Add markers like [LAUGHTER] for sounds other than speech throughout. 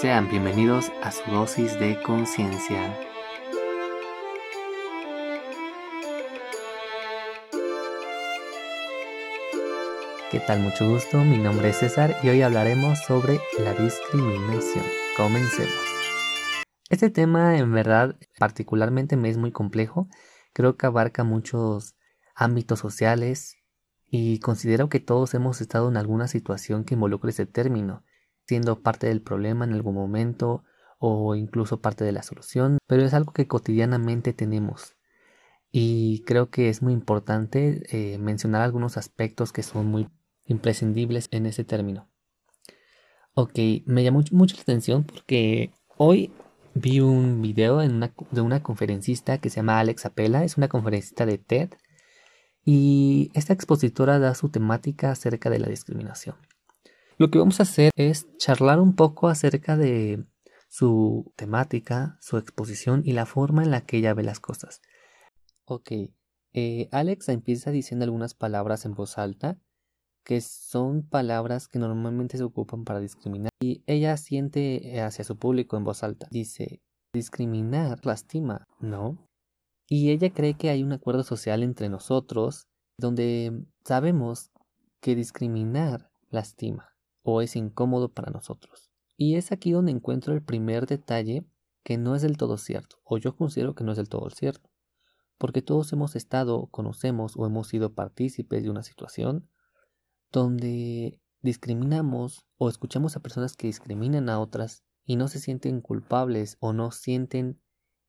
Sean bienvenidos a su dosis de conciencia. ¿Qué tal? Mucho gusto, mi nombre es César y hoy hablaremos sobre la discriminación. Comencemos. Este tema en verdad particularmente me es muy complejo, creo que abarca muchos ámbitos sociales y considero que todos hemos estado en alguna situación que involucre ese término siendo parte del problema en algún momento o incluso parte de la solución, pero es algo que cotidianamente tenemos. Y creo que es muy importante eh, mencionar algunos aspectos que son muy imprescindibles en ese término. Ok, me llamó mucho la atención porque hoy vi un video de una conferencista que se llama Alex Apela, es una conferencista de TED, y esta expositora da su temática acerca de la discriminación. Lo que vamos a hacer es charlar un poco acerca de su temática, su exposición y la forma en la que ella ve las cosas. Ok, eh, Alex empieza diciendo algunas palabras en voz alta, que son palabras que normalmente se ocupan para discriminar, y ella siente hacia su público en voz alta. Dice, discriminar lastima, ¿no? Y ella cree que hay un acuerdo social entre nosotros donde sabemos que discriminar lastima o es incómodo para nosotros. Y es aquí donde encuentro el primer detalle que no es del todo cierto, o yo considero que no es del todo cierto, porque todos hemos estado, conocemos o hemos sido partícipes de una situación donde discriminamos o escuchamos a personas que discriminan a otras y no se sienten culpables o no sienten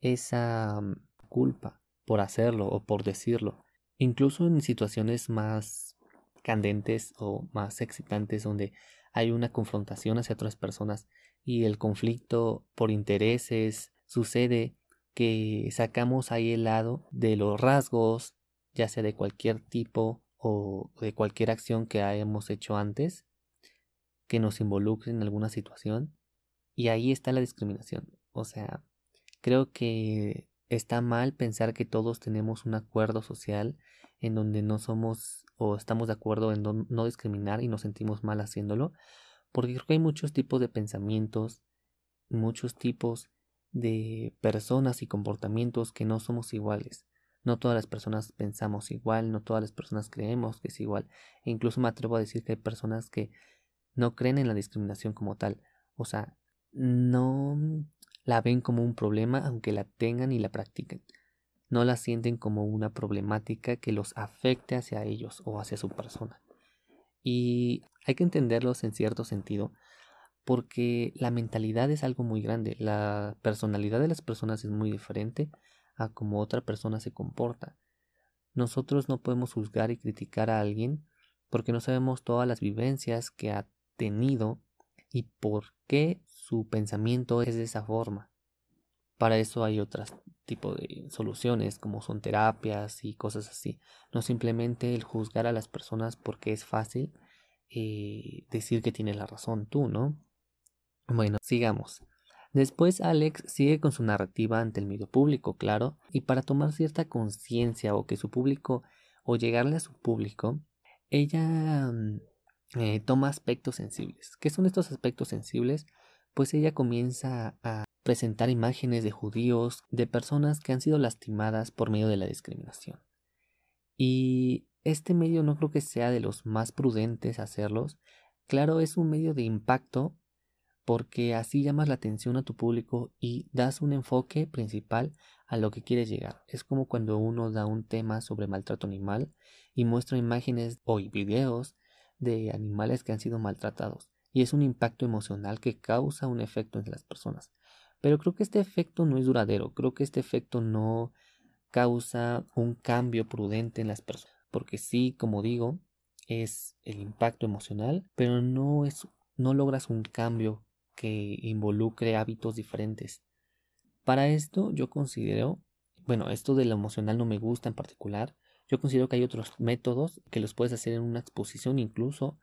esa mm, culpa por hacerlo o por decirlo. Incluso en situaciones más candentes o más excitantes donde hay una confrontación hacia otras personas y el conflicto por intereses sucede que sacamos ahí el lado de los rasgos, ya sea de cualquier tipo o de cualquier acción que hayamos hecho antes, que nos involucre en alguna situación, y ahí está la discriminación. O sea, creo que está mal pensar que todos tenemos un acuerdo social en donde no somos o estamos de acuerdo en no, discriminar y nos sentimos mal haciéndolo, porque creo que hay muchos tipos de pensamientos, muchos tipos de personas y comportamientos que no somos iguales. No todas las personas pensamos igual, no todas las personas creemos que es igual. E incluso me atrevo a decir que hay personas que no creen en la discriminación como tal. O sea, no la ven como un problema aunque la tengan y la practiquen no la sienten como una problemática que los afecte hacia ellos o hacia su persona. Y hay que entenderlos en cierto sentido porque la mentalidad es algo muy grande, la personalidad de las personas es muy diferente a cómo otra persona se comporta. Nosotros no podemos juzgar y criticar a alguien porque no sabemos todas las vivencias que ha tenido y por qué su pensamiento es de esa forma. Para eso hay otros tipo de soluciones como son terapias y cosas así. No simplemente el juzgar a las personas porque es fácil eh, decir que tiene la razón tú, ¿no? Bueno, sigamos. Después Alex sigue con su narrativa ante el medio público, claro, y para tomar cierta conciencia o que su público o llegarle a su público, ella mm, eh, toma aspectos sensibles. ¿Qué son estos aspectos sensibles? Pues ella comienza a presentar imágenes de judíos, de personas que han sido lastimadas por medio de la discriminación. Y este medio no creo que sea de los más prudentes hacerlos. Claro, es un medio de impacto porque así llamas la atención a tu público y das un enfoque principal a lo que quieres llegar. Es como cuando uno da un tema sobre maltrato animal y muestra imágenes o videos de animales que han sido maltratados. Y es un impacto emocional que causa un efecto en las personas. Pero creo que este efecto no es duradero, creo que este efecto no causa un cambio prudente en las personas. Porque sí, como digo, es el impacto emocional, pero no es no logras un cambio que involucre hábitos diferentes. Para esto yo considero, bueno, esto de lo emocional no me gusta en particular. Yo considero que hay otros métodos que los puedes hacer en una exposición incluso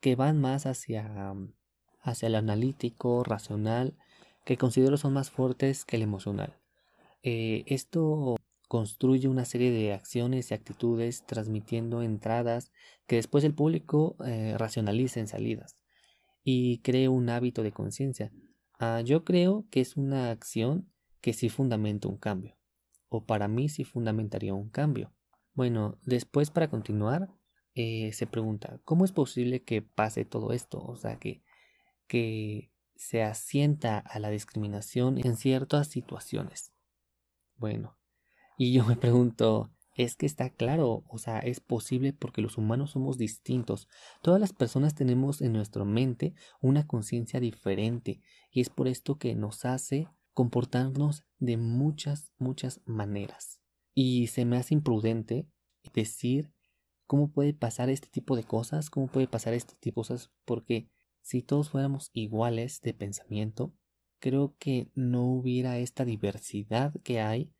que van más hacia hacia el analítico, racional que considero son más fuertes que el emocional. Eh, esto construye una serie de acciones y actitudes transmitiendo entradas que después el público eh, racionaliza en salidas y cree un hábito de conciencia. Ah, yo creo que es una acción que sí fundamenta un cambio, o para mí sí fundamentaría un cambio. Bueno, después para continuar, eh, se pregunta, ¿cómo es posible que pase todo esto? O sea, que, que se asienta a la discriminación en ciertas situaciones. Bueno, y yo me pregunto, es que está claro, o sea, es posible porque los humanos somos distintos. Todas las personas tenemos en nuestra mente una conciencia diferente y es por esto que nos hace comportarnos de muchas, muchas maneras. Y se me hace imprudente decir cómo puede pasar este tipo de cosas, cómo puede pasar este tipo de cosas, porque si todos fuéramos iguales de pensamiento, creo que no hubiera esta diversidad que hay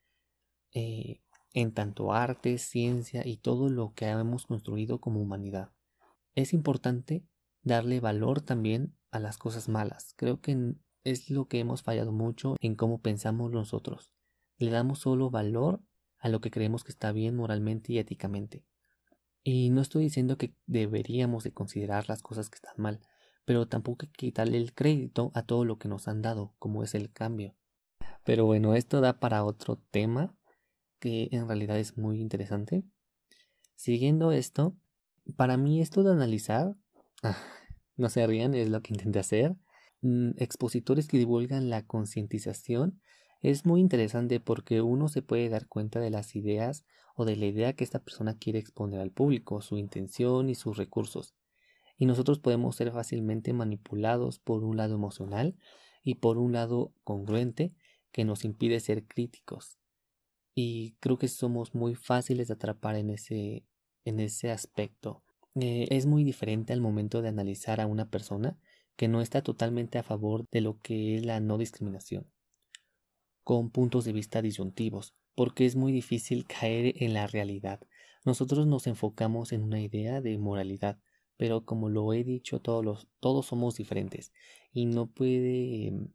eh, en tanto arte, ciencia y todo lo que hemos construido como humanidad. Es importante darle valor también a las cosas malas. Creo que es lo que hemos fallado mucho en cómo pensamos nosotros. Le damos solo valor a lo que creemos que está bien moralmente y éticamente. Y no estoy diciendo que deberíamos de considerar las cosas que están mal, pero tampoco hay que quitarle el crédito a todo lo que nos han dado, como es el cambio. Pero bueno, esto da para otro tema que en realidad es muy interesante. Siguiendo esto, para mí esto de analizar, ah, [LAUGHS] no se rían, es lo que intenté hacer. Mm, expositores que divulgan la concientización es muy interesante porque uno se puede dar cuenta de las ideas o de la idea que esta persona quiere exponer al público, su intención y sus recursos. Y nosotros podemos ser fácilmente manipulados por un lado emocional y por un lado congruente que nos impide ser críticos y creo que somos muy fáciles de atrapar en ese, en ese aspecto. Eh, es muy diferente al momento de analizar a una persona que no está totalmente a favor de lo que es la no discriminación, con puntos de vista disyuntivos, porque es muy difícil [LAUGHS] caer en la realidad. Nosotros nos enfocamos en una idea de moralidad, pero como lo he dicho, todos, los, todos somos diferentes y no puede em,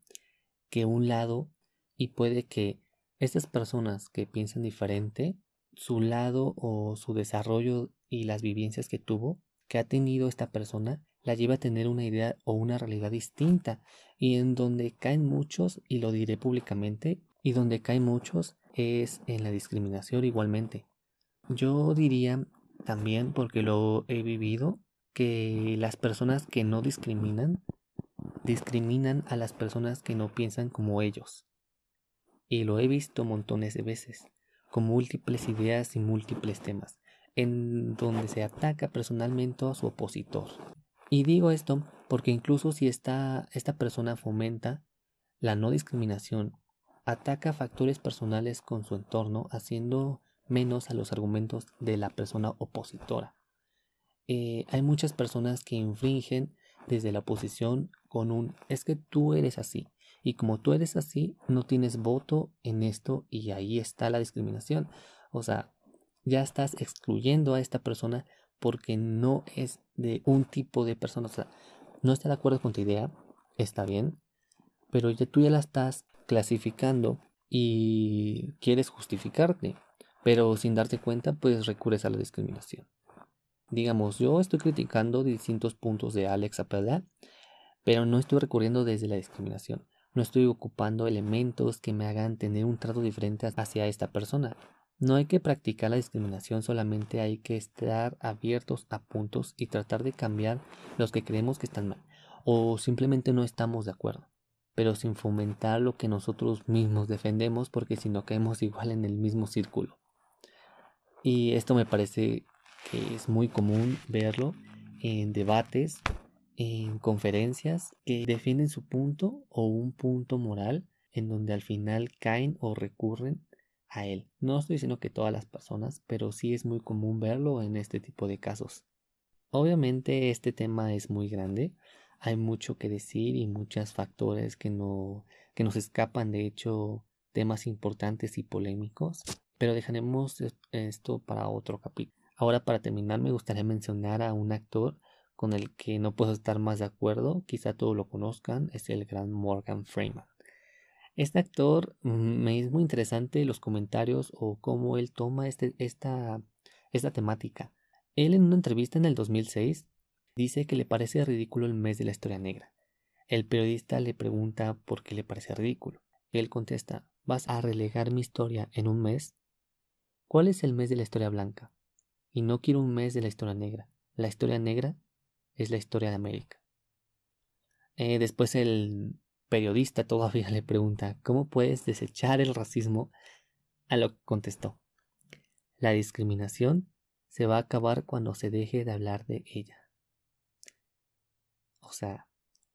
que un lado y puede que estas personas que piensan diferente, su lado o su desarrollo y las vivencias que tuvo, que ha tenido esta persona, la lleva a tener una idea o una realidad distinta y en donde caen muchos, y lo diré públicamente, y donde caen muchos es en la discriminación igualmente. Yo diría también, porque lo he vivido, que las personas que no discriminan, discriminan a las personas que no piensan como ellos y lo he visto montones de veces, con múltiples ideas y múltiples temas, en donde se ataca personalmente a su opositor. Y digo esto porque incluso si esta, esta persona fomenta la no discriminación, ataca factores personales con su entorno, haciendo menos a los argumentos de la persona opositora. Eh, hay muchas personas que infringen desde la oposición con un es que tú eres así, y como tú eres así, no tienes voto en esto y ahí está la discriminación. O sea, ya estás excluyendo a esta persona porque no es de un tipo de persona. O sea, no está de acuerdo con tu idea, está bien, pero ya tú ya la estás clasificando y quieres justificarte, pero sin darte cuenta, pues recurres a la discriminación. Digamos, yo estoy criticando distintos puntos de Alex Apela, pero no estoy recurriendo desde la discriminación. No estoy ocupando elementos que me hagan tener un trato diferente hacia esta persona. No hay que practicar la discriminación, solamente hay que estar abiertos a puntos y tratar de cambiar los que creemos que están mal o simplemente no estamos de acuerdo, pero sin fomentar lo que nosotros mismos defendemos porque si no caemos igual en el mismo círculo. Y esto me parece que es muy común verlo en debates en conferencias que defienden su punto o un punto moral en donde al final caen o recurren a él. No estoy diciendo que todas las personas, pero sí es muy común verlo en este tipo de casos. Obviamente este tema es muy grande, hay mucho que decir y muchos factores que no que nos escapan de hecho temas importantes y polémicos, pero dejaremos esto para otro capítulo. Ahora para terminar me gustaría mencionar a un actor con el que no puedo estar más de acuerdo, quizá todos lo conozcan, es el gran Morgan Freeman. Este actor mm, me es muy interesante los comentarios o cómo él toma este, esta, esta temática. Él en una entrevista en el 2006 dice que le parece ridículo el mes de la historia negra. El periodista le pregunta por qué le parece ridículo. Él contesta, ¿vas a relegar mi historia en un mes? ¿Cuál es el mes de la historia blanca? Y no quiero un mes de la historia negra. La historia negra es la historia de América. Eh, después el periodista todavía [LAUGHS] le pregunta, ¿cómo puedes desechar el racismo? A lo que contestó, la discriminación se va a acabar cuando se deje de hablar de ella. O sea,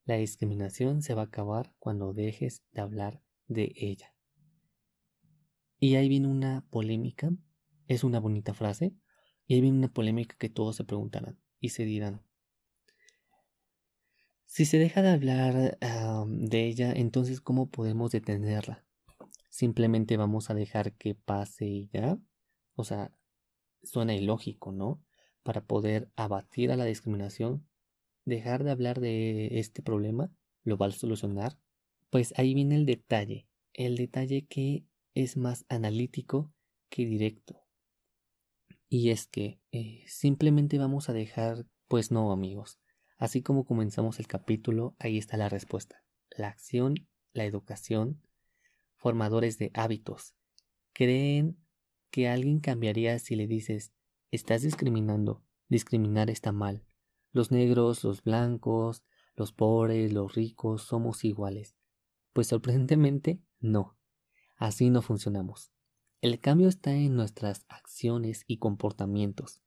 la discriminación se va a acabar cuando dejes de hablar de ella. Y ahí viene una polémica, es una bonita frase, y ahí viene una polémica que todos se preguntarán y se dirán, si se deja de hablar de ella, entonces ¿cómo podemos detenerla? Simplemente vamos a dejar que pase y ya. O sea, suena ilógico, ¿no? Para poder abatir a la discriminación, dejar de hablar de este problema, lo va a solucionar. Pues ahí viene el detalle, el detalle que es más analítico que directo. Y es que eh, simplemente vamos a dejar, pues no amigos, Así como comenzamos el capítulo, ahí está la respuesta. La acción, la educación, formadores de hábitos. ¿Creen que alguien cambiaría si le dices, estás discriminando, discriminar está mal? Los negros, los blancos, los pobres, los ricos, somos iguales. Pues sorprendentemente, no. Así no funcionamos. El cambio está en nuestras acciones y comportamientos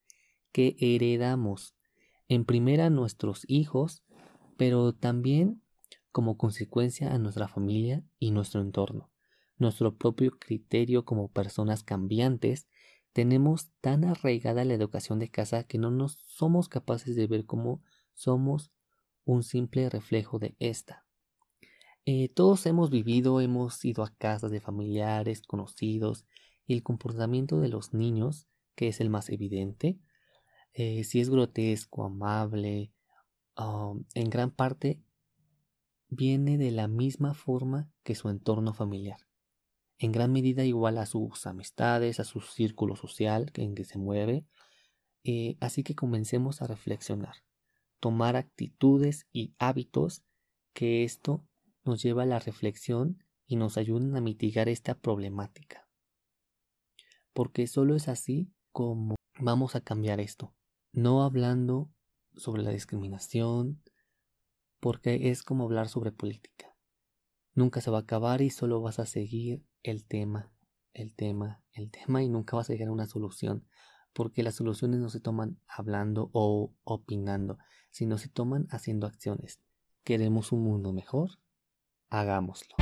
que heredamos en primera a nuestros hijos, pero también como consecuencia a nuestra familia y nuestro entorno. Nuestro propio criterio como personas cambiantes, tenemos tan arraigada la educación de casa que no nos somos capaces de ver como somos un simple reflejo de esta. Eh, todos hemos vivido, hemos ido a casas de familiares, conocidos, y el comportamiento de los niños, que es el más evidente, eh, si es grotesco, amable, um, en gran parte viene de la misma forma que su entorno familiar. En gran medida igual a sus amistades, a su círculo social en que se mueve. Eh, así que comencemos a reflexionar, tomar actitudes y hábitos que esto nos lleva a la reflexión y nos ayuden a mitigar esta problemática. Porque solo es así como vamos a cambiar esto no hablando sobre la discriminación, porque es como hablar sobre política. Nunca se va a acabar y solo vas a seguir el tema, el tema, el tema y nunca vas a llegar a una solución, porque las soluciones no se toman hablando o opinando, sino se toman haciendo acciones. ¿Queremos un mundo mejor? Hagámoslo.